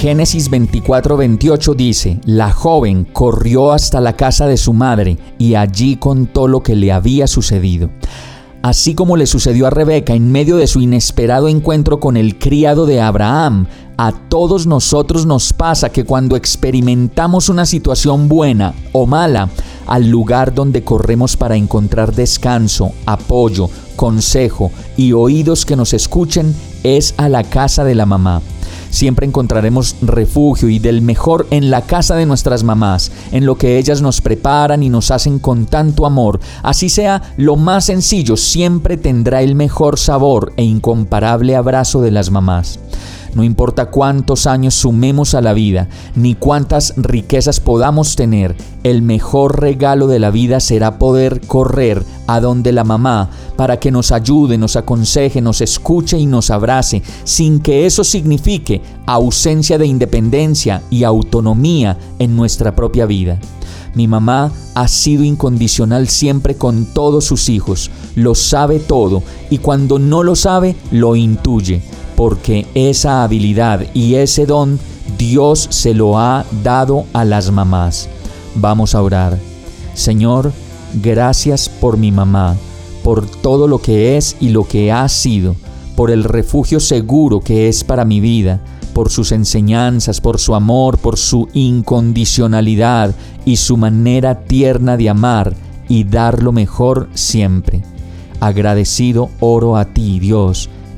Génesis 24-28 dice, la joven corrió hasta la casa de su madre y allí contó lo que le había sucedido. Así como le sucedió a Rebeca en medio de su inesperado encuentro con el criado de Abraham, a todos nosotros nos pasa que cuando experimentamos una situación buena o mala, al lugar donde corremos para encontrar descanso, apoyo, consejo y oídos que nos escuchen es a la casa de la mamá. Siempre encontraremos refugio y del mejor en la casa de nuestras mamás, en lo que ellas nos preparan y nos hacen con tanto amor. Así sea lo más sencillo, siempre tendrá el mejor sabor e incomparable abrazo de las mamás. No importa cuántos años sumemos a la vida, ni cuántas riquezas podamos tener, el mejor regalo de la vida será poder correr a donde la mamá para que nos ayude, nos aconseje, nos escuche y nos abrace, sin que eso signifique ausencia de independencia y autonomía en nuestra propia vida. Mi mamá ha sido incondicional siempre con todos sus hijos, lo sabe todo y cuando no lo sabe, lo intuye porque esa habilidad y ese don Dios se lo ha dado a las mamás. Vamos a orar. Señor, gracias por mi mamá, por todo lo que es y lo que ha sido, por el refugio seguro que es para mi vida, por sus enseñanzas, por su amor, por su incondicionalidad y su manera tierna de amar y dar lo mejor siempre. Agradecido oro a ti, Dios,